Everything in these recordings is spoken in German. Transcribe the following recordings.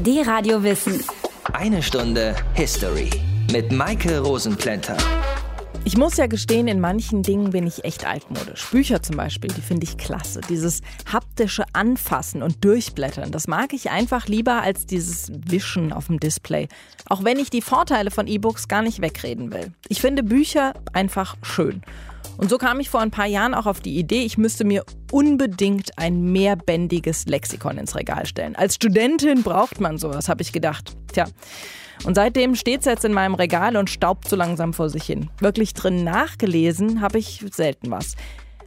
Die Radio Wissen. Eine Stunde History mit Maike Rosenplanter. Ich muss ja gestehen, in manchen Dingen bin ich echt altmodisch. Bücher zum Beispiel, die finde ich klasse. Dieses haptische Anfassen und Durchblättern, das mag ich einfach lieber als dieses Wischen auf dem Display. Auch wenn ich die Vorteile von E-Books gar nicht wegreden will. Ich finde Bücher einfach schön. Und so kam ich vor ein paar Jahren auch auf die Idee, ich müsste mir unbedingt ein mehrbändiges Lexikon ins Regal stellen. Als Studentin braucht man sowas, habe ich gedacht. Tja. Und seitdem steht es jetzt in meinem Regal und staubt so langsam vor sich hin. Wirklich drin nachgelesen habe ich selten was.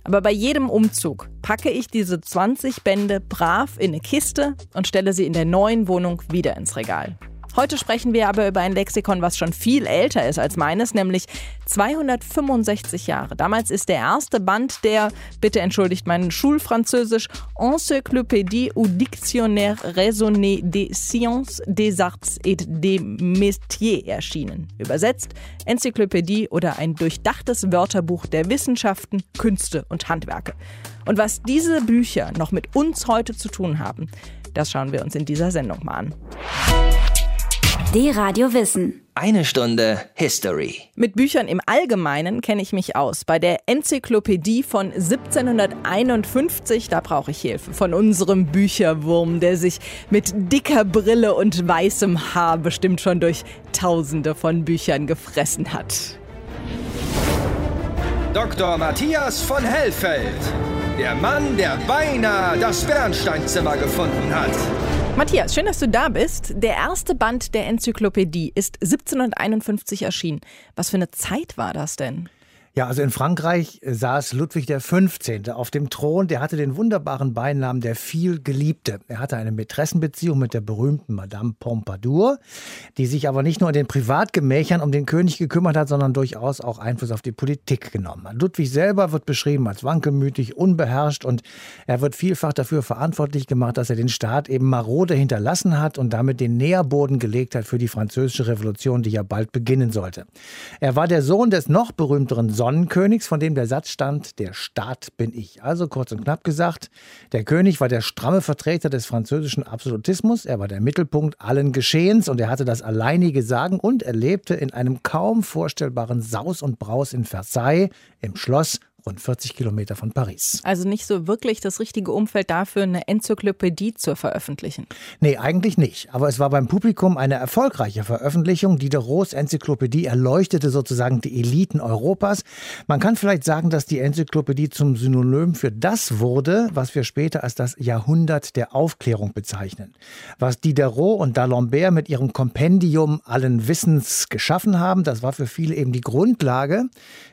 Aber bei jedem Umzug packe ich diese 20 Bände brav in eine Kiste und stelle sie in der neuen Wohnung wieder ins Regal. Heute sprechen wir aber über ein Lexikon, was schon viel älter ist als meines, nämlich 265 Jahre. Damals ist der erste Band der, bitte entschuldigt mein Schulfranzösisch, Encyclopédie ou Dictionnaire raisonné des sciences, des arts et des métiers erschienen. Übersetzt Enzyklopädie oder ein durchdachtes Wörterbuch der Wissenschaften, Künste und Handwerke. Und was diese Bücher noch mit uns heute zu tun haben, das schauen wir uns in dieser Sendung mal an. Die Radio Wissen. Eine Stunde History. Mit Büchern im Allgemeinen kenne ich mich aus. Bei der Enzyklopädie von 1751, da brauche ich Hilfe von unserem Bücherwurm, der sich mit dicker Brille und weißem Haar bestimmt schon durch Tausende von Büchern gefressen hat. Dr. Matthias von Hellfeld. Der Mann, der beinahe das Bernsteinzimmer gefunden hat. Matthias, schön, dass du da bist. Der erste Band der Enzyklopädie ist 1751 erschienen. Was für eine Zeit war das denn? Ja, also in Frankreich saß Ludwig XV. auf dem Thron. Der hatte den wunderbaren Beinamen der vielgeliebte. Er hatte eine Mätressenbeziehung mit der berühmten Madame Pompadour, die sich aber nicht nur in den Privatgemächern um den König gekümmert hat, sondern durchaus auch Einfluss auf die Politik genommen hat. Ludwig selber wird beschrieben als wankelmütig, unbeherrscht und er wird vielfach dafür verantwortlich gemacht, dass er den Staat eben marode hinterlassen hat und damit den Nährboden gelegt hat für die französische Revolution, die ja bald beginnen sollte. Er war der Sohn des noch berühmteren Sonnenkönigs, von dem der Satz stand, der Staat bin ich. Also kurz und knapp gesagt, der König war der stramme Vertreter des französischen Absolutismus, er war der Mittelpunkt allen Geschehens und er hatte das alleinige Sagen und er lebte in einem kaum vorstellbaren Saus und Braus in Versailles im Schloss rund 40 Kilometer von Paris. Also nicht so wirklich das richtige Umfeld dafür, eine Enzyklopädie zu veröffentlichen. Nee, eigentlich nicht. Aber es war beim Publikum eine erfolgreiche Veröffentlichung. Diderots Enzyklopädie erleuchtete sozusagen die Eliten Europas. Man kann vielleicht sagen, dass die Enzyklopädie zum Synonym für das wurde, was wir später als das Jahrhundert der Aufklärung bezeichnen. Was Diderot und D'Alembert mit ihrem Kompendium allen Wissens geschaffen haben, das war für viele eben die Grundlage,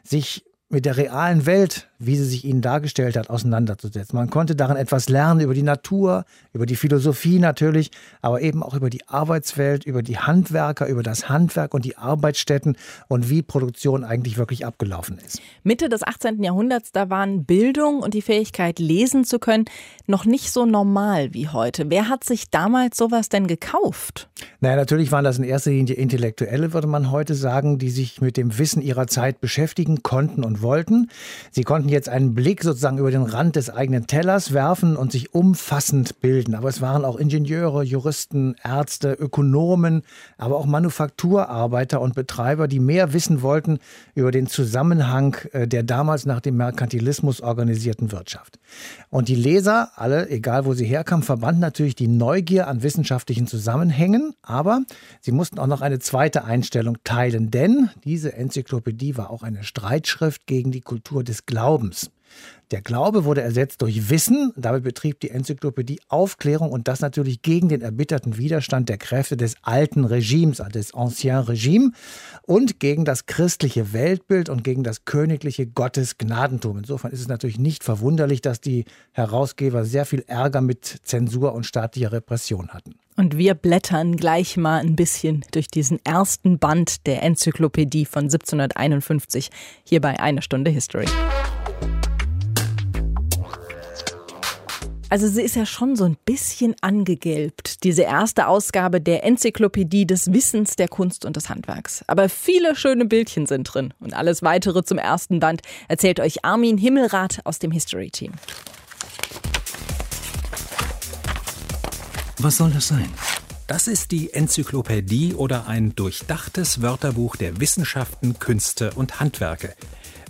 sich mit der realen Welt wie sie sich ihnen dargestellt hat, auseinanderzusetzen. Man konnte darin etwas lernen über die Natur, über die Philosophie natürlich, aber eben auch über die Arbeitswelt, über die Handwerker, über das Handwerk und die Arbeitsstätten und wie Produktion eigentlich wirklich abgelaufen ist. Mitte des 18. Jahrhunderts, da waren Bildung und die Fähigkeit, lesen zu können, noch nicht so normal wie heute. Wer hat sich damals sowas denn gekauft? Naja, natürlich waren das in erster Linie Intellektuelle, würde man heute sagen, die sich mit dem Wissen ihrer Zeit beschäftigen konnten und wollten. Sie konnten jetzt einen Blick sozusagen über den Rand des eigenen Tellers werfen und sich umfassend bilden. Aber es waren auch Ingenieure, Juristen, Ärzte, Ökonomen, aber auch Manufakturarbeiter und Betreiber, die mehr wissen wollten über den Zusammenhang äh, der damals nach dem Merkantilismus organisierten Wirtschaft. Und die Leser, alle, egal wo sie herkamen, verbanden natürlich die Neugier an wissenschaftlichen Zusammenhängen, aber sie mussten auch noch eine zweite Einstellung teilen, denn diese Enzyklopädie war auch eine Streitschrift gegen die Kultur des Glaubens. Der Glaube wurde ersetzt durch Wissen. Damit betrieb die Enzyklopädie Aufklärung und das natürlich gegen den erbitterten Widerstand der Kräfte des alten Regimes, also des Ancien Regime und gegen das christliche Weltbild und gegen das königliche Gottesgnadentum. Insofern ist es natürlich nicht verwunderlich, dass die Herausgeber sehr viel Ärger mit Zensur und staatlicher Repression hatten. Und wir blättern gleich mal ein bisschen durch diesen ersten Band der Enzyklopädie von 1751 hier bei Eine Stunde History. Also sie ist ja schon so ein bisschen angegelbt, diese erste Ausgabe der Enzyklopädie des Wissens, der Kunst und des Handwerks. Aber viele schöne Bildchen sind drin. Und alles weitere zum ersten Band erzählt euch Armin Himmelrath aus dem History Team. Was soll das sein? Das ist die Enzyklopädie oder ein durchdachtes Wörterbuch der Wissenschaften, Künste und Handwerke.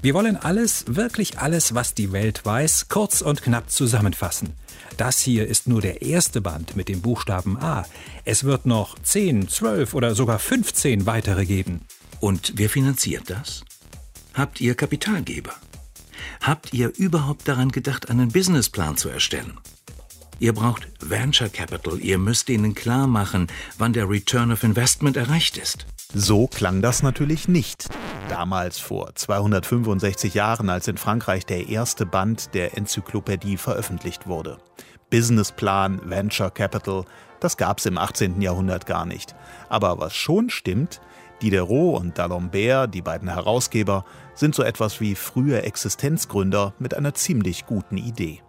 Wir wollen alles, wirklich alles, was die Welt weiß, kurz und knapp zusammenfassen. Das hier ist nur der erste Band mit dem Buchstaben A. Es wird noch 10, 12 oder sogar 15 weitere geben. Und wer finanziert das? Habt ihr Kapitalgeber? Habt ihr überhaupt daran gedacht, einen Businessplan zu erstellen? Ihr braucht Venture Capital. Ihr müsst ihnen klar machen, wann der Return of Investment erreicht ist. So klang das natürlich nicht. Damals vor 265 Jahren, als in Frankreich der erste Band der Enzyklopädie veröffentlicht wurde. Businessplan, Venture Capital, das gab's im 18. Jahrhundert gar nicht. Aber was schon stimmt, Diderot und D'Alembert, die beiden Herausgeber, sind so etwas wie frühe Existenzgründer mit einer ziemlich guten Idee.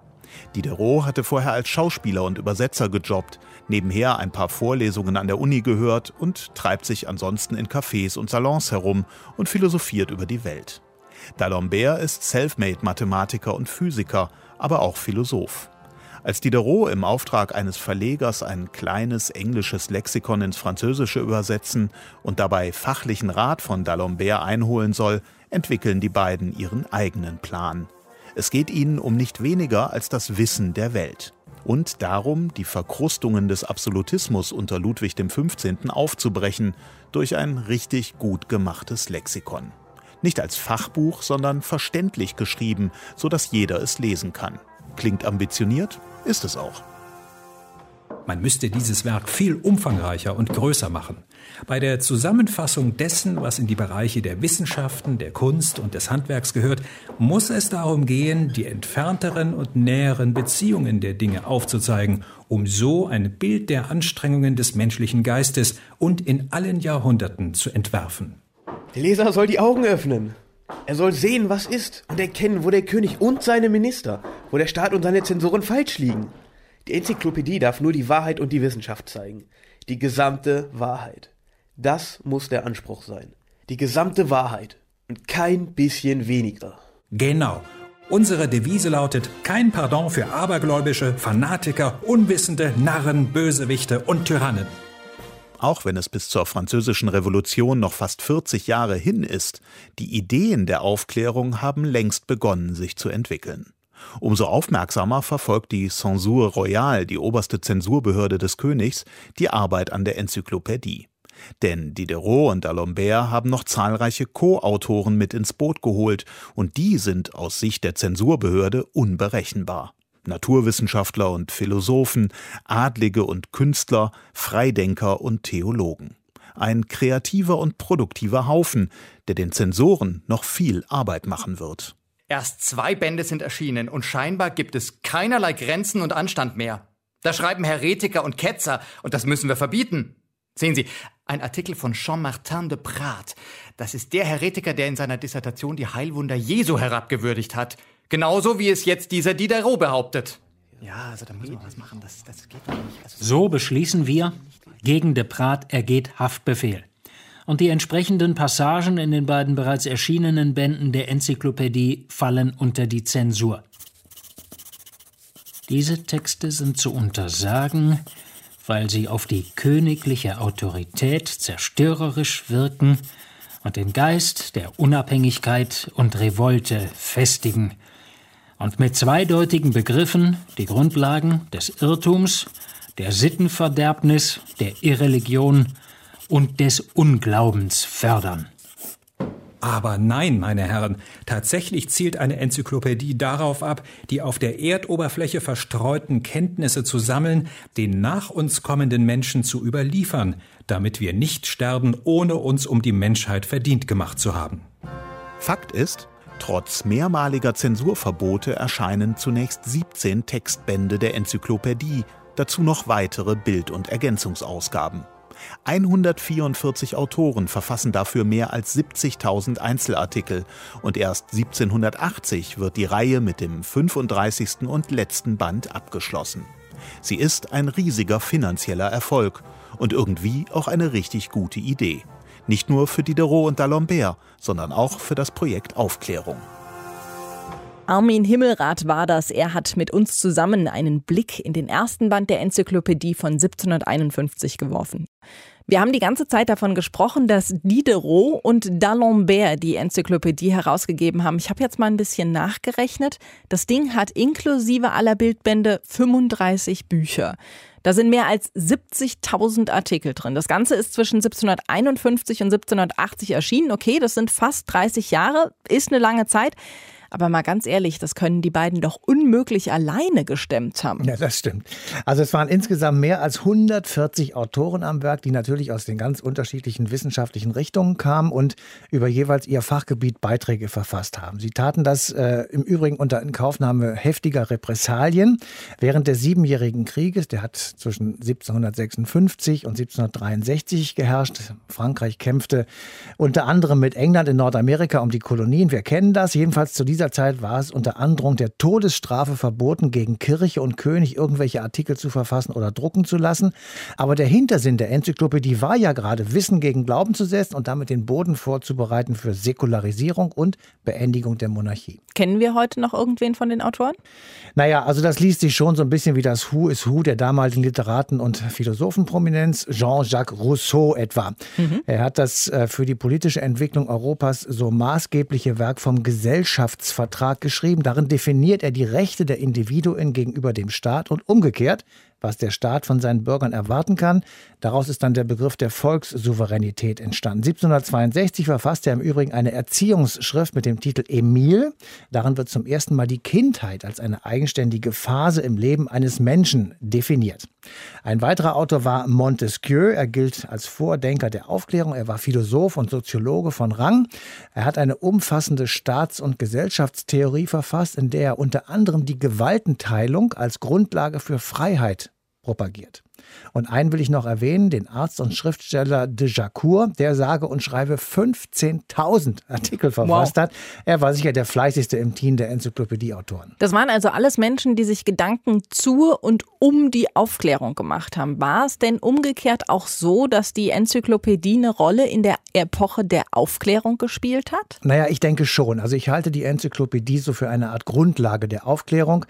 Diderot hatte vorher als Schauspieler und Übersetzer gejobbt, nebenher ein paar Vorlesungen an der Uni gehört und treibt sich ansonsten in Cafés und Salons herum und philosophiert über die Welt. D'Alembert ist Selfmade-Mathematiker und Physiker, aber auch Philosoph. Als Diderot im Auftrag eines Verlegers ein kleines englisches Lexikon ins Französische übersetzen und dabei fachlichen Rat von D'Alembert einholen soll, entwickeln die beiden ihren eigenen Plan. Es geht ihnen um nicht weniger als das Wissen der Welt und darum, die Verkrustungen des Absolutismus unter Ludwig XV. aufzubrechen durch ein richtig gut gemachtes Lexikon. Nicht als Fachbuch, sondern verständlich geschrieben, so dass jeder es lesen kann. Klingt ambitioniert, ist es auch. Man müsste dieses Werk viel umfangreicher und größer machen. Bei der Zusammenfassung dessen, was in die Bereiche der Wissenschaften, der Kunst und des Handwerks gehört, muss es darum gehen, die entfernteren und näheren Beziehungen der Dinge aufzuzeigen, um so ein Bild der Anstrengungen des menschlichen Geistes und in allen Jahrhunderten zu entwerfen. Der Leser soll die Augen öffnen. Er soll sehen, was ist und erkennen, wo der König und seine Minister, wo der Staat und seine Zensoren falsch liegen. Die Enzyklopädie darf nur die Wahrheit und die Wissenschaft zeigen. Die gesamte Wahrheit. Das muss der Anspruch sein. Die gesamte Wahrheit und kein bisschen weniger. Genau. Unsere Devise lautet kein Pardon für Abergläubische, Fanatiker, Unwissende, Narren, Bösewichte und Tyrannen. Auch wenn es bis zur Französischen Revolution noch fast 40 Jahre hin ist, die Ideen der Aufklärung haben längst begonnen, sich zu entwickeln. Umso aufmerksamer verfolgt die Censure Royale, die oberste Zensurbehörde des Königs, die Arbeit an der Enzyklopädie. Denn Diderot und D'Alembert haben noch zahlreiche Co-Autoren mit ins Boot geholt, und die sind aus Sicht der Zensurbehörde unberechenbar. Naturwissenschaftler und Philosophen, Adlige und Künstler, Freidenker und Theologen. Ein kreativer und produktiver Haufen, der den Zensoren noch viel Arbeit machen wird. Erst zwei Bände sind erschienen und scheinbar gibt es keinerlei Grenzen und Anstand mehr. Da schreiben Heretiker und Ketzer und das müssen wir verbieten. Sehen Sie, ein Artikel von Jean-Martin de Prat. Das ist der Heretiker, der in seiner Dissertation die Heilwunder Jesu herabgewürdigt hat. Genauso wie es jetzt dieser Diderot behauptet. Ja, also da muss man was machen. Das, das geht doch nicht. Also so beschließen wir, gegen de Prat ergeht Haftbefehl und die entsprechenden Passagen in den beiden bereits erschienenen Bänden der Enzyklopädie fallen unter die Zensur. Diese Texte sind zu untersagen, weil sie auf die königliche Autorität zerstörerisch wirken und den Geist der Unabhängigkeit und Revolte festigen und mit zweideutigen Begriffen die Grundlagen des Irrtums, der Sittenverderbnis, der Irreligion und des Unglaubens fördern. Aber nein, meine Herren, tatsächlich zielt eine Enzyklopädie darauf ab, die auf der Erdoberfläche verstreuten Kenntnisse zu sammeln, den nach uns kommenden Menschen zu überliefern, damit wir nicht sterben, ohne uns um die Menschheit verdient gemacht zu haben. Fakt ist, trotz mehrmaliger Zensurverbote erscheinen zunächst 17 Textbände der Enzyklopädie, dazu noch weitere Bild- und Ergänzungsausgaben. 144 Autoren verfassen dafür mehr als 70.000 Einzelartikel und erst 1780 wird die Reihe mit dem 35. und letzten Band abgeschlossen. Sie ist ein riesiger finanzieller Erfolg und irgendwie auch eine richtig gute Idee. Nicht nur für Diderot und D'Alembert, sondern auch für das Projekt Aufklärung. Armin Himmelrath war das. Er hat mit uns zusammen einen Blick in den ersten Band der Enzyklopädie von 1751 geworfen. Wir haben die ganze Zeit davon gesprochen, dass Diderot und D'Alembert die Enzyklopädie herausgegeben haben. Ich habe jetzt mal ein bisschen nachgerechnet. Das Ding hat inklusive aller Bildbände 35 Bücher. Da sind mehr als 70.000 Artikel drin. Das Ganze ist zwischen 1751 und 1780 erschienen. Okay, das sind fast 30 Jahre, ist eine lange Zeit. Aber mal ganz ehrlich, das können die beiden doch unmöglich alleine gestemmt haben. Ja, das stimmt. Also es waren insgesamt mehr als 140 Autoren am Werk, die natürlich aus den ganz unterschiedlichen wissenschaftlichen Richtungen kamen und über jeweils ihr Fachgebiet Beiträge verfasst haben. Sie taten das äh, im Übrigen unter Inkaufnahme heftiger Repressalien während des Siebenjährigen Krieges. Der hat zwischen 1756 und 1763 geherrscht. Frankreich kämpfte unter anderem mit England in Nordamerika um die Kolonien. Wir kennen das. Jedenfalls zu diesem dieser Zeit war es unter Androhung der Todesstrafe verboten, gegen Kirche und König irgendwelche Artikel zu verfassen oder drucken zu lassen. Aber der Hintersinn der Enzyklopädie war ja gerade, Wissen gegen Glauben zu setzen und damit den Boden vorzubereiten für Säkularisierung und Beendigung der Monarchie. Kennen wir heute noch irgendwen von den Autoren? Naja, also das liest sich schon so ein bisschen wie das Who is Who der damaligen Literaten- und Philosophenprominenz, Jean-Jacques Rousseau etwa. Mhm. Er hat das äh, für die politische Entwicklung Europas so maßgebliche Werk vom Gesellschafts Rechtsvertrag geschrieben. Darin definiert er die Rechte der Individuen gegenüber dem Staat und umgekehrt was der Staat von seinen Bürgern erwarten kann. Daraus ist dann der Begriff der Volkssouveränität entstanden. 1762 verfasste er im Übrigen eine Erziehungsschrift mit dem Titel Emil. Darin wird zum ersten Mal die Kindheit als eine eigenständige Phase im Leben eines Menschen definiert. Ein weiterer Autor war Montesquieu. Er gilt als Vordenker der Aufklärung. Er war Philosoph und Soziologe von Rang. Er hat eine umfassende Staats- und Gesellschaftstheorie verfasst, in der er unter anderem die Gewaltenteilung als Grundlage für Freiheit propagiert. Und einen will ich noch erwähnen, den Arzt und Schriftsteller de Jaccour, der sage und schreibe 15.000 Artikel verfasst wow. hat. Er war sicher der fleißigste im Team der Enzyklopädieautoren. Das waren also alles Menschen, die sich Gedanken zu und um die Aufklärung gemacht haben. War es denn umgekehrt auch so, dass die Enzyklopädie eine Rolle in der Epoche der Aufklärung gespielt hat? Naja, ich denke schon. Also ich halte die Enzyklopädie so für eine Art Grundlage der Aufklärung.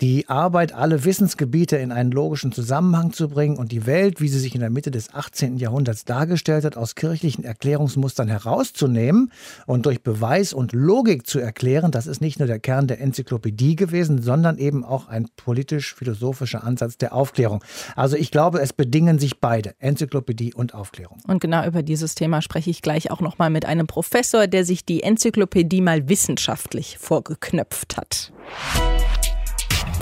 Die Arbeit, alle Wissensgebiete in einen logischen Zusammenhang zu bringen und die Welt, wie sie sich in der Mitte des 18. Jahrhunderts dargestellt hat, aus kirchlichen Erklärungsmustern herauszunehmen und durch Beweis und Logik zu erklären, das ist nicht nur der Kern der Enzyklopädie gewesen, sondern eben auch ein politisch-philosophischer Ansatz der Aufklärung. Also ich glaube, es bedingen sich beide, Enzyklopädie und Aufklärung. Und genau über dieses Thema spreche ich gleich auch noch mal mit einem Professor, der sich die Enzyklopädie mal wissenschaftlich vorgeknöpft hat.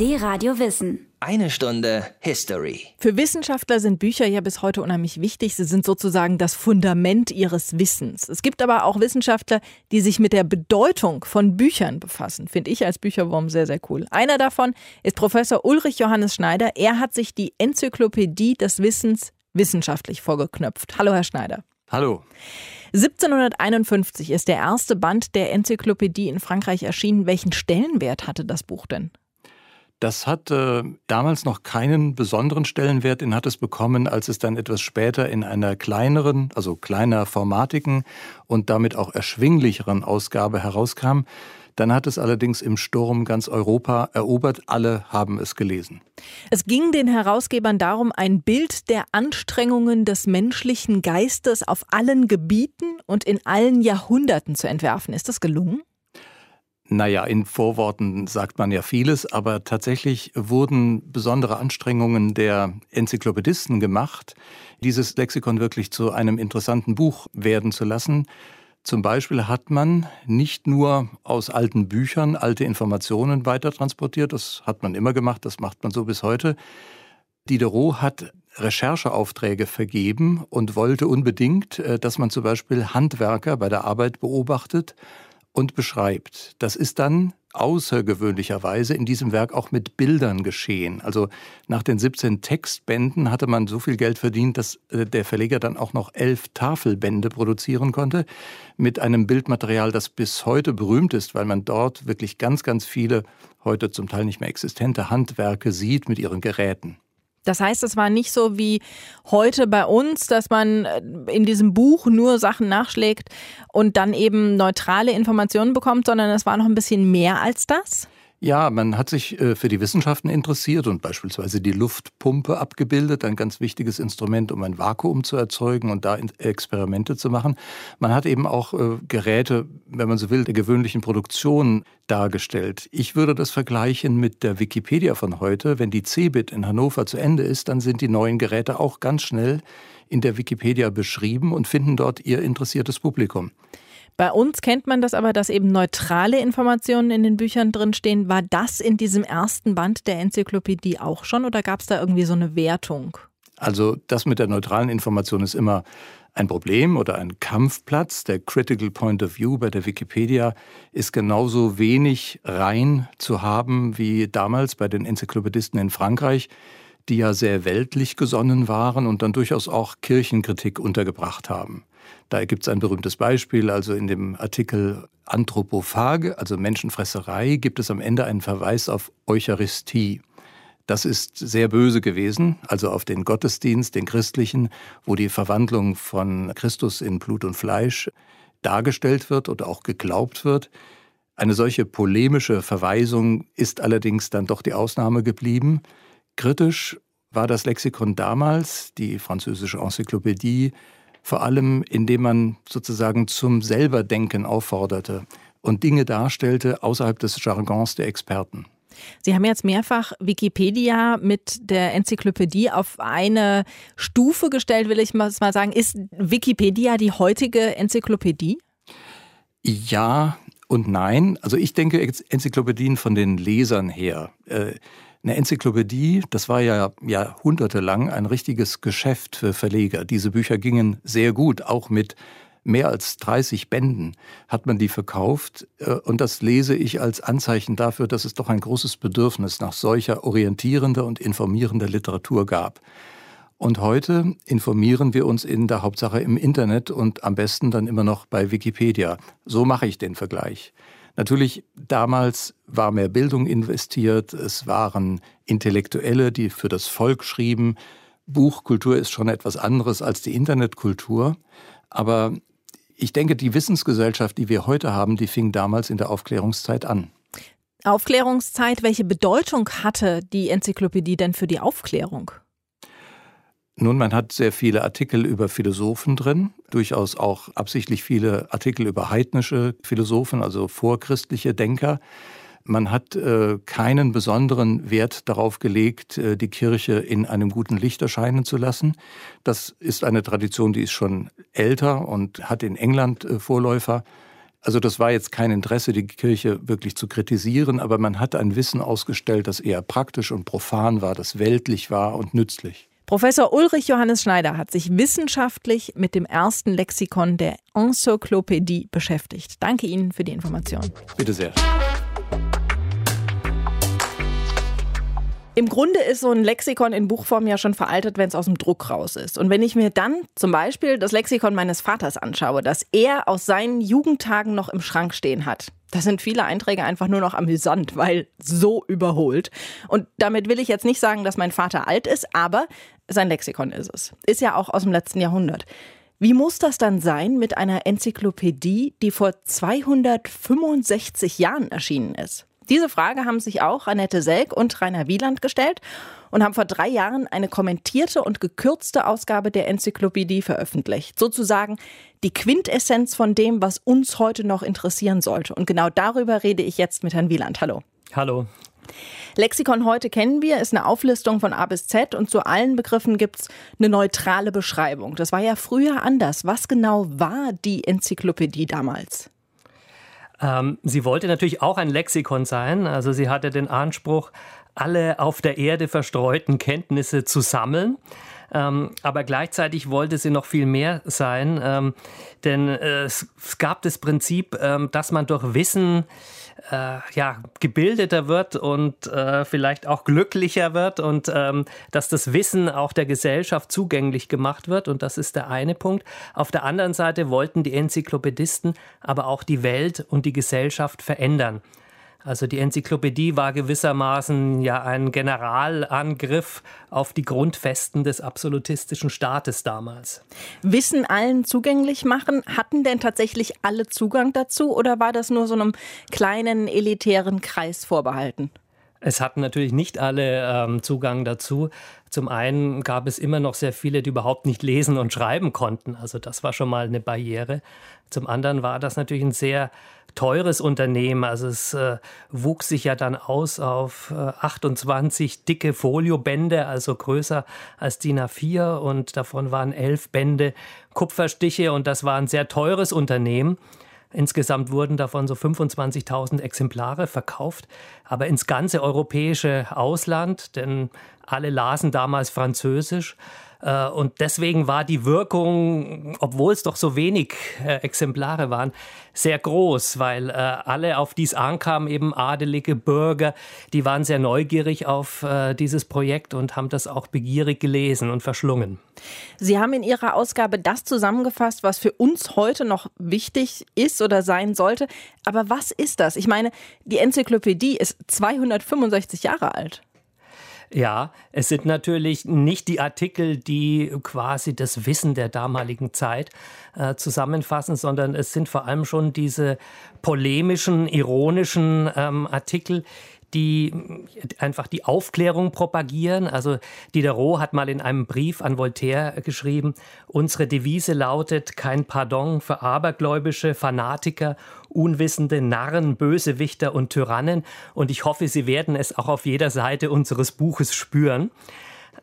Die Radio Wissen. Eine Stunde History. Für Wissenschaftler sind Bücher ja bis heute unheimlich wichtig. Sie sind sozusagen das Fundament ihres Wissens. Es gibt aber auch Wissenschaftler, die sich mit der Bedeutung von Büchern befassen. Finde ich als Bücherwurm sehr, sehr cool. Einer davon ist Professor Ulrich Johannes Schneider. Er hat sich die Enzyklopädie des Wissens wissenschaftlich vorgeknöpft. Hallo, Herr Schneider. Hallo. 1751 ist der erste Band der Enzyklopädie in Frankreich erschienen. Welchen Stellenwert hatte das Buch denn? Das hat äh, damals noch keinen besonderen Stellenwert, den hat es bekommen, als es dann etwas später in einer kleineren, also kleiner formatigen und damit auch erschwinglicheren Ausgabe herauskam. Dann hat es allerdings im Sturm ganz Europa erobert. Alle haben es gelesen. Es ging den Herausgebern darum, ein Bild der Anstrengungen des menschlichen Geistes auf allen Gebieten und in allen Jahrhunderten zu entwerfen. Ist das gelungen? Naja, in Vorworten sagt man ja vieles, aber tatsächlich wurden besondere Anstrengungen der Enzyklopädisten gemacht, dieses Lexikon wirklich zu einem interessanten Buch werden zu lassen. Zum Beispiel hat man nicht nur aus alten Büchern alte Informationen weitertransportiert, das hat man immer gemacht, das macht man so bis heute. Diderot hat Rechercheaufträge vergeben und wollte unbedingt, äh, dass man zum Beispiel Handwerker bei der Arbeit beobachtet und beschreibt. Das ist dann außergewöhnlicherweise in diesem Werk auch mit Bildern geschehen. Also nach den 17 Textbänden hatte man so viel Geld verdient, dass äh, der Verleger dann auch noch elf Tafelbände produzieren konnte mit einem Bildmaterial, das bis heute berühmt ist, weil man dort wirklich ganz, ganz viele heute zum Teil nicht mehr existente Handwerke sieht mit ihren Geräten. Das heißt, es war nicht so wie heute bei uns, dass man äh, in diesem Buch nur Sachen nachschlägt und dann eben neutrale Informationen bekommt, sondern es war noch ein bisschen mehr als das? Ja, man hat sich äh, für die Wissenschaften interessiert und beispielsweise die Luftpumpe abgebildet, ein ganz wichtiges Instrument, um ein Vakuum zu erzeugen und da Experimente zu machen. Man hat eben auch äh, Geräte, wenn man so will, der gewöhnlichen Produktion dargestellt. Ich würde das vergleichen mit der Wikipedia von heute. Wenn die CeBIT in Hannover zu Ende ist, dann sind die neuen Geräte auch ganz schnell in der Wikipedia beschrieben und finden dort ihr interessiertes Publikum. Bei uns kennt man das aber, dass eben neutrale Informationen in den Büchern drinstehen. War das in diesem ersten Band der Enzyklopädie auch schon oder gab es da irgendwie so eine Wertung? Also das mit der neutralen Information ist immer ein Problem oder ein Kampfplatz. Der Critical Point of View bei der Wikipedia ist genauso wenig rein zu haben wie damals bei den Enzyklopädisten in Frankreich, die ja sehr weltlich gesonnen waren und dann durchaus auch Kirchenkritik untergebracht haben. Da gibt es ein berühmtes Beispiel, also in dem Artikel Anthropophage, also Menschenfresserei, gibt es am Ende einen Verweis auf Eucharistie. Das ist sehr böse gewesen, also auf den Gottesdienst, den christlichen, wo die Verwandlung von Christus in Blut und Fleisch dargestellt wird oder auch geglaubt wird. Eine solche polemische Verweisung ist allerdings dann doch die Ausnahme geblieben. Kritisch war das Lexikon damals, die französische Enzyklopädie, vor allem indem man sozusagen zum Selberdenken aufforderte und Dinge darstellte außerhalb des Jargons der Experten. Sie haben jetzt mehrfach Wikipedia mit der Enzyklopädie auf eine Stufe gestellt, will ich mal sagen. Ist Wikipedia die heutige Enzyklopädie? Ja und nein. Also ich denke Enzyklopädien von den Lesern her. Eine Enzyklopädie, das war ja jahrhundertelang ein richtiges Geschäft für Verleger. Diese Bücher gingen sehr gut, auch mit mehr als 30 Bänden hat man die verkauft. Äh, und das lese ich als Anzeichen dafür, dass es doch ein großes Bedürfnis nach solcher orientierender und informierender Literatur gab. Und heute informieren wir uns in der Hauptsache im Internet und am besten dann immer noch bei Wikipedia. So mache ich den Vergleich. Natürlich, damals war mehr Bildung investiert, es waren Intellektuelle, die für das Volk schrieben. Buchkultur ist schon etwas anderes als die Internetkultur. Aber ich denke, die Wissensgesellschaft, die wir heute haben, die fing damals in der Aufklärungszeit an. Aufklärungszeit, welche Bedeutung hatte die Enzyklopädie denn für die Aufklärung? Nun, man hat sehr viele Artikel über Philosophen drin, durchaus auch absichtlich viele Artikel über heidnische Philosophen, also vorchristliche Denker. Man hat äh, keinen besonderen Wert darauf gelegt, äh, die Kirche in einem guten Licht erscheinen zu lassen. Das ist eine Tradition, die ist schon älter und hat in England äh, Vorläufer. Also das war jetzt kein Interesse, die Kirche wirklich zu kritisieren, aber man hat ein Wissen ausgestellt, das eher praktisch und profan war, das weltlich war und nützlich. Professor Ulrich Johannes Schneider hat sich wissenschaftlich mit dem ersten Lexikon der Enzyklopädie beschäftigt. Danke Ihnen für die Information. Bitte sehr. Im Grunde ist so ein Lexikon in Buchform ja schon veraltet, wenn es aus dem Druck raus ist. Und wenn ich mir dann zum Beispiel das Lexikon meines Vaters anschaue, das er aus seinen Jugendtagen noch im Schrank stehen hat, da sind viele Einträge einfach nur noch amüsant, weil so überholt. Und damit will ich jetzt nicht sagen, dass mein Vater alt ist, aber sein Lexikon ist es. Ist ja auch aus dem letzten Jahrhundert. Wie muss das dann sein mit einer Enzyklopädie, die vor 265 Jahren erschienen ist? Diese Frage haben sich auch Annette Selk und Rainer Wieland gestellt und haben vor drei Jahren eine kommentierte und gekürzte Ausgabe der Enzyklopädie veröffentlicht. Sozusagen die Quintessenz von dem, was uns heute noch interessieren sollte. Und genau darüber rede ich jetzt mit Herrn Wieland. Hallo. Hallo. Lexikon heute kennen wir, ist eine Auflistung von A bis Z und zu allen Begriffen gibt es eine neutrale Beschreibung. Das war ja früher anders. Was genau war die Enzyklopädie damals? Ähm, sie wollte natürlich auch ein Lexikon sein. Also sie hatte den Anspruch, alle auf der Erde verstreuten Kenntnisse zu sammeln. Ähm, aber gleichzeitig wollte sie noch viel mehr sein, ähm, denn äh, es, gab das Prinzip, ähm, dass man durch Wissen äh, ja, gebildeter wird und äh, vielleicht auch glücklicher wird und ähm, dass das Wissen auch der Gesellschaft zugänglich gemacht wird. Und das ist der eine Punkt. Auf der anderen Seite wollten die Enzyklopädisten aber auch die Welt und die Gesellschaft verändern. Also die Enzyklopädie war gewissermaßen ja ein Generalangriff auf die Grundfesten des absolutistischen Staates damals. Wissen allen zugänglich machen, hatten denn tatsächlich alle Zugang dazu oder war das nur so einem kleinen elitären Kreis vorbehalten? Es hatten natürlich nicht alle ähm, Zugang dazu. Zum einen gab es immer noch sehr viele, die überhaupt nicht lesen und schreiben konnten. Also das war schon mal eine Barriere. Zum anderen war das natürlich ein sehr teures Unternehmen. Also es äh, wuchs sich ja dann aus auf äh, 28 dicke Foliobände, also größer als DIN A4 und davon waren elf Bände Kupferstiche und das war ein sehr teures Unternehmen. Insgesamt wurden davon so 25.000 Exemplare verkauft, aber ins ganze europäische Ausland, denn alle lasen damals Französisch. Äh, und deswegen war die Wirkung, obwohl es doch so wenig äh, Exemplare waren, sehr groß, weil äh, alle, auf die es ankam, eben adelige Bürger, die waren sehr neugierig auf dieses Projekt und haben das auch begierig gelesen und verschlungen. Sie haben in Ihrer Ausgabe das zusammengefasst, was für uns heute noch wichtig ist oder sein sollte. Aber was ist das? Ich meine, die Enzyklopädie ist 265 Jahre alt. Ja, es sind natürlich nicht die Artikel, die quasi das Wissen der damaligen Zeit äh, zusammenfassen, sondern es sind vor allem schon diese polemischen, ironischen ähm, Artikel, die einfach die Aufklärung propagieren. Also Diderot hat mal in einem Brief an Voltaire geschrieben, unsere Devise lautet kein Pardon für abergläubische Fanatiker, unwissende Narren, Bösewichter und Tyrannen. Und ich hoffe, Sie werden es auch auf jeder Seite unseres Buches spüren.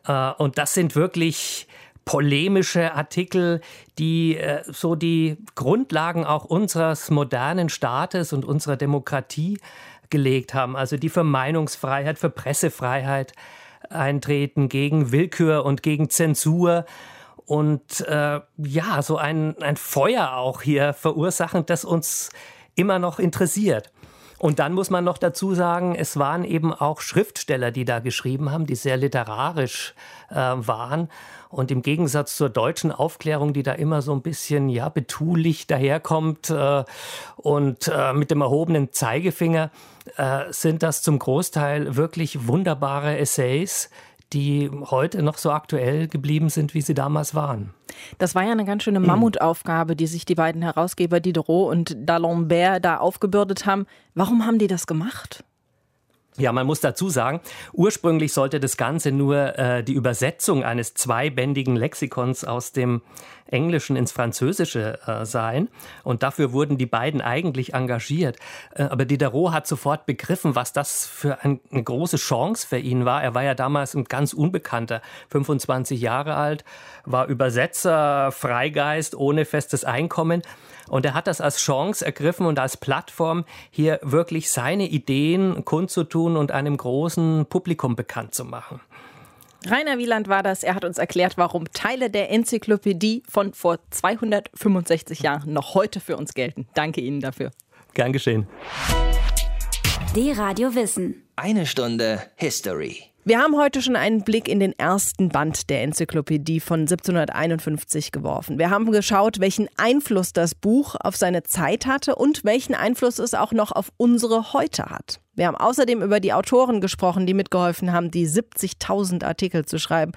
Äh, und das sind wirklich polemische Artikel, die äh, so die Grundlagen auch unseres modernen Staates und unserer Demokratie gelegt haben, also die für Meinungsfreiheit, für Pressefreiheit eintreten, gegen Willkür und gegen Zensur und äh, ja, so ein, ein Feuer auch hier verursachen, das uns immer noch interessiert. Und dann muss man noch dazu sagen, es waren eben auch Schriftsteller, die da geschrieben haben, die sehr literarisch äh, waren. Und im Gegensatz zur deutschen Aufklärung, die da immer so ein bisschen ja betulich daherkommt äh, und äh, mit dem erhobenen Zeigefinger, äh, sind das zum Großteil wirklich wunderbare Essays, die heute noch so aktuell geblieben sind, wie sie damals waren. Das war ja eine ganz schöne Mammutaufgabe, die sich die beiden Herausgeber Diderot und D'Alembert da aufgebürdet haben. Warum haben die das gemacht? Ja, man muss dazu sagen, ursprünglich sollte das Ganze nur äh, die Übersetzung eines zweibändigen Lexikons aus dem Englischen ins Französische äh, sein. Und dafür wurden die beiden eigentlich engagiert. Äh, aber Diderot hat sofort begriffen, was das für ein, eine große Chance für ihn war. Er war ja damals ein ganz Unbekannter, 25 Jahre alt, war Übersetzer, Freigeist, ohne festes Einkommen. Und er hat das als Chance ergriffen und als Plattform, hier wirklich seine Ideen kundzutun und einem großen Publikum bekannt zu machen. Rainer Wieland war das. Er hat uns erklärt, warum Teile der Enzyklopädie von vor 265 Jahren noch heute für uns gelten. Danke Ihnen dafür. Gern geschehen. Die Radio Wissen. Eine Stunde History. Wir haben heute schon einen Blick in den ersten Band der Enzyklopädie von 1751 geworfen. Wir haben geschaut, welchen Einfluss das Buch auf seine Zeit hatte und welchen Einfluss es auch noch auf unsere heute hat. Wir haben außerdem über die Autoren gesprochen, die mitgeholfen haben, die 70.000 Artikel zu schreiben.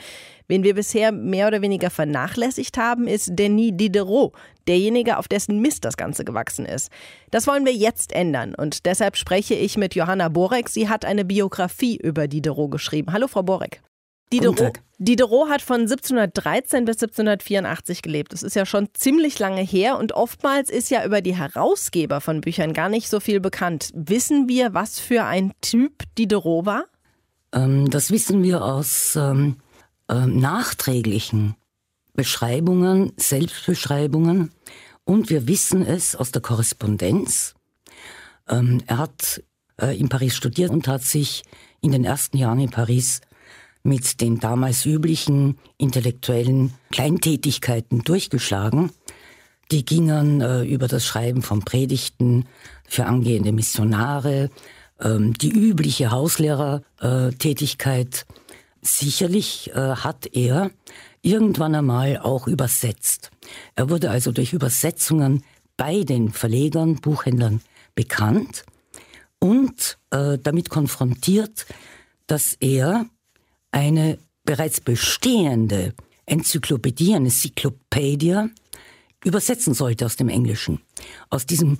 Wen wir bisher mehr oder weniger vernachlässigt haben, ist Denis Diderot, derjenige, auf dessen Mist das Ganze gewachsen ist. Das wollen wir jetzt ändern und deshalb spreche ich mit Johanna Borek. Sie hat eine Biografie über Diderot geschrieben. Hallo, Frau Borek. Diderot, Diderot hat von 1713 bis 1784 gelebt. Das ist ja schon ziemlich lange her und oftmals ist ja über die Herausgeber von Büchern gar nicht so viel bekannt. Wissen wir, was für ein Typ Diderot war? Ähm, das wissen wir aus ähm, äh, nachträglichen Beschreibungen, Selbstbeschreibungen und wir wissen es aus der Korrespondenz. Ähm, er hat äh, in Paris studiert und hat sich in den ersten Jahren in Paris mit den damals üblichen intellektuellen Kleintätigkeiten durchgeschlagen. Die gingen äh, über das Schreiben von Predigten für angehende Missionare, ähm, die übliche Hauslehrertätigkeit. Sicherlich äh, hat er irgendwann einmal auch übersetzt. Er wurde also durch Übersetzungen bei den Verlegern, Buchhändlern bekannt und äh, damit konfrontiert, dass er eine bereits bestehende Enzyklopädie, eine Cyclopedia, übersetzen sollte aus dem Englischen. Aus diesem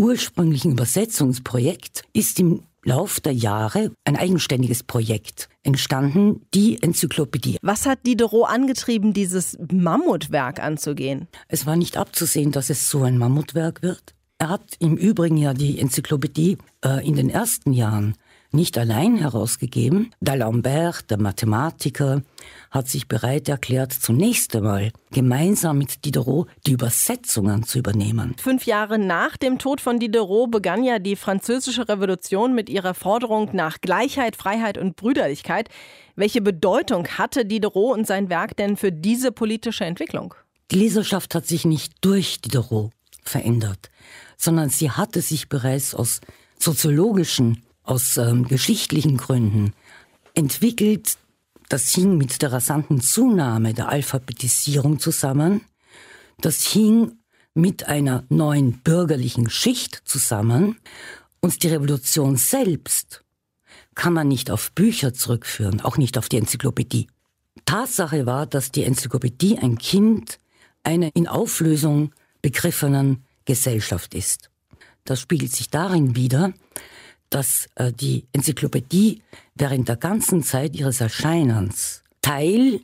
ursprünglichen Übersetzungsprojekt ist im Lauf der Jahre ein eigenständiges Projekt entstanden, die Enzyklopädie. Was hat Diderot angetrieben, dieses Mammutwerk anzugehen? Es war nicht abzusehen, dass es so ein Mammutwerk wird. Er hat im Übrigen ja die Enzyklopädie äh, in den ersten Jahren nicht allein herausgegeben. D'Alembert, der Mathematiker, hat sich bereit erklärt, zunächst einmal gemeinsam mit Diderot die Übersetzungen zu übernehmen. Fünf Jahre nach dem Tod von Diderot begann ja die Französische Revolution mit ihrer Forderung nach Gleichheit, Freiheit und Brüderlichkeit. Welche Bedeutung hatte Diderot und sein Werk denn für diese politische Entwicklung? Die Leserschaft hat sich nicht durch Diderot verändert, sondern sie hatte sich bereits aus soziologischen aus ähm, geschichtlichen Gründen entwickelt. Das hing mit der rasanten Zunahme der Alphabetisierung zusammen. Das hing mit einer neuen bürgerlichen Schicht zusammen. Und die Revolution selbst kann man nicht auf Bücher zurückführen, auch nicht auf die Enzyklopädie. Tatsache war, dass die Enzyklopädie ein Kind einer in Auflösung begriffenen Gesellschaft ist. Das spiegelt sich darin wider, dass äh, die Enzyklopädie während der ganzen Zeit ihres Erscheinens Teil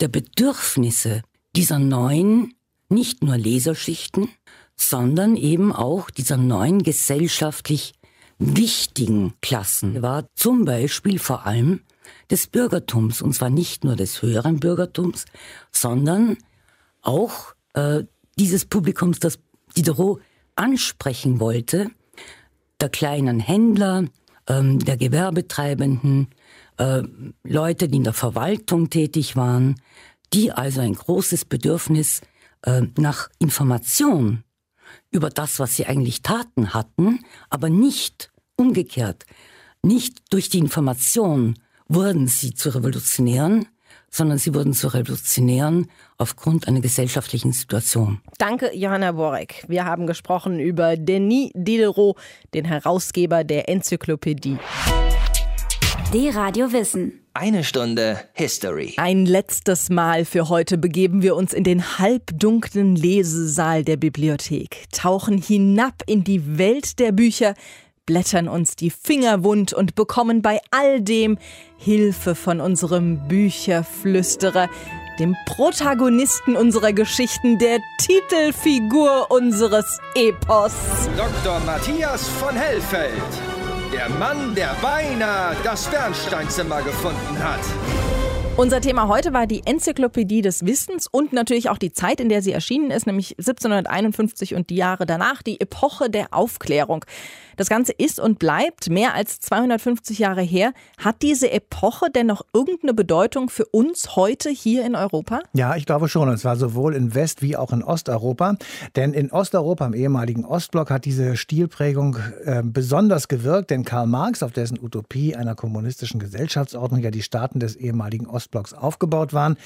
der Bedürfnisse dieser neuen, nicht nur Leserschichten, sondern eben auch dieser neuen gesellschaftlich wichtigen Klassen war. Zum Beispiel vor allem des Bürgertums, und zwar nicht nur des höheren Bürgertums, sondern auch äh, dieses Publikums, das Diderot ansprechen wollte, der kleinen Händler, ähm, der Gewerbetreibenden, äh, Leute, die in der Verwaltung tätig waren, die also ein großes Bedürfnis äh, nach Information über das, was sie eigentlich taten hatten, aber nicht umgekehrt. Nicht durch die Information wurden sie zu Revolutionären, sondern sie wurden zu Revolutionären aufgrund einer gesellschaftlichen Situation. Danke, Johanna Borek. Wir haben gesprochen über Denis Diderot, den Herausgeber der Enzyklopädie. Die Radio Wissen. Eine Stunde History. Ein letztes Mal für heute begeben wir uns in den halbdunklen Lesesaal der Bibliothek, tauchen hinab in die Welt der Bücher, blättern uns die Finger wund und bekommen bei all dem Hilfe von unserem Bücherflüsterer, dem Protagonisten unserer Geschichten, der Titelfigur unseres Epos. Dr. Matthias von Hellfeld. Der Mann, der beinahe das Bernsteinzimmer gefunden hat. Unser Thema heute war die Enzyklopädie des Wissens und natürlich auch die Zeit, in der sie erschienen ist, nämlich 1751 und die Jahre danach, die Epoche der Aufklärung. Das Ganze ist und bleibt mehr als 250 Jahre her. Hat diese Epoche denn noch irgendeine Bedeutung für uns heute hier in Europa? Ja, ich glaube schon. Und zwar sowohl in West- wie auch in Osteuropa. Denn in Osteuropa, im ehemaligen Ostblock, hat diese Stilprägung äh, besonders gewirkt. Denn Karl Marx, auf dessen Utopie einer kommunistischen Gesellschaftsordnung ja die Staaten des ehemaligen Ostblocks aufgebaut waren,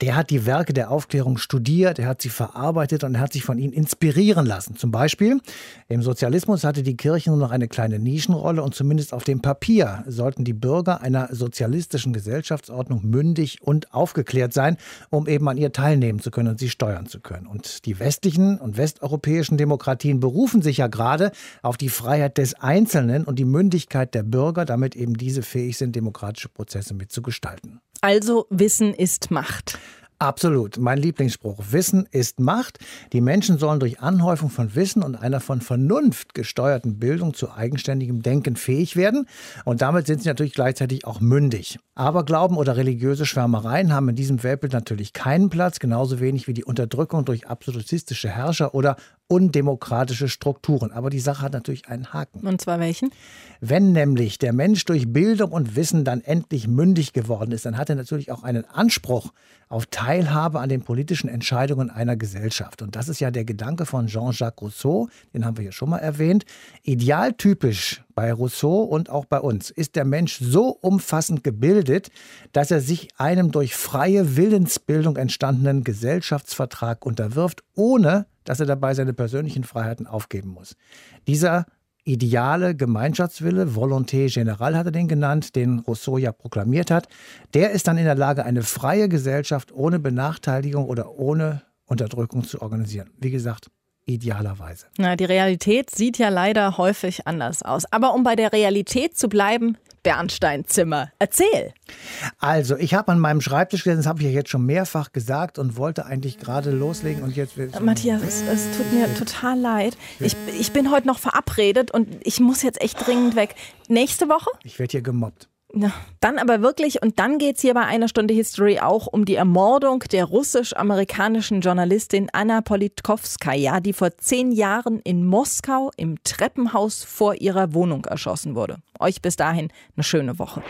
der hat die Werke der Aufklärung studiert, er hat sie verarbeitet und er hat sich von ihnen inspirieren lassen. Zum Beispiel im Sozialismus hatte die Kirche noch eine kleine Nischenrolle und zumindest auf dem Papier sollten die Bürger einer sozialistischen Gesellschaftsordnung mündig und aufgeklärt sein, um eben an ihr teilnehmen zu können und sie steuern zu können. Und die westlichen und westeuropäischen Demokratien berufen sich ja gerade auf die Freiheit des Einzelnen und die Mündigkeit der Bürger, damit eben diese fähig sind, demokratische Prozesse mitzugestalten. Also Wissen ist Macht. Absolut. Mein Lieblingsspruch. Wissen ist Macht. Die Menschen sollen durch Anhäufung von Wissen und einer von Vernunft gesteuerten Bildung zu eigenständigem Denken fähig werden. Und damit sind sie natürlich gleichzeitig auch mündig. Aber Glauben oder religiöse Schwärmereien haben in diesem Weltbild natürlich keinen Platz, genauso wenig wie die Unterdrückung durch absolutistische Herrscher oder undemokratische Strukturen. Aber die Sache hat natürlich einen Haken. Und zwar welchen? Wenn nämlich der Mensch durch Bildung und Wissen dann endlich mündig geworden ist, dann hat er natürlich auch einen Anspruch auf Teilhabe an den politischen Entscheidungen einer Gesellschaft. Und das ist ja der Gedanke von Jean-Jacques Rousseau, den haben wir ja schon mal erwähnt. Idealtypisch bei Rousseau und auch bei uns ist der Mensch so umfassend gebildet, dass er sich einem durch freie Willensbildung entstandenen Gesellschaftsvertrag unterwirft, ohne dass er dabei seine persönlichen Freiheiten aufgeben muss. Dieser ideale Gemeinschaftswille, Volonté Générale hat er den genannt, den Rousseau ja proklamiert hat, der ist dann in der Lage, eine freie Gesellschaft ohne Benachteiligung oder ohne Unterdrückung zu organisieren. Wie gesagt, idealerweise. Na, die Realität sieht ja leider häufig anders aus. Aber um bei der Realität zu bleiben, Bernsteinzimmer. Erzähl. Also, ich habe an meinem Schreibtisch gesessen, das habe ich ja jetzt schon mehrfach gesagt und wollte eigentlich gerade loslegen und jetzt will Matthias, es, es, tut mir total leid. Ich, ich bin heute noch verabredet und ich muss jetzt echt dringend weg. Nächste Woche? Ich werde hier gemobbt. Dann aber wirklich, und dann geht es hier bei einer Stunde History auch um die Ermordung der russisch-amerikanischen Journalistin Anna Politkovskaya, die vor zehn Jahren in Moskau im Treppenhaus vor ihrer Wohnung erschossen wurde. Euch bis dahin eine schöne Woche.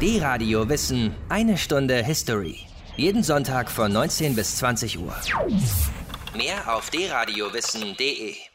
Die Radio Wissen, eine Stunde History. Jeden Sonntag von 19 bis 20 Uhr. Mehr auf dradiowissen.de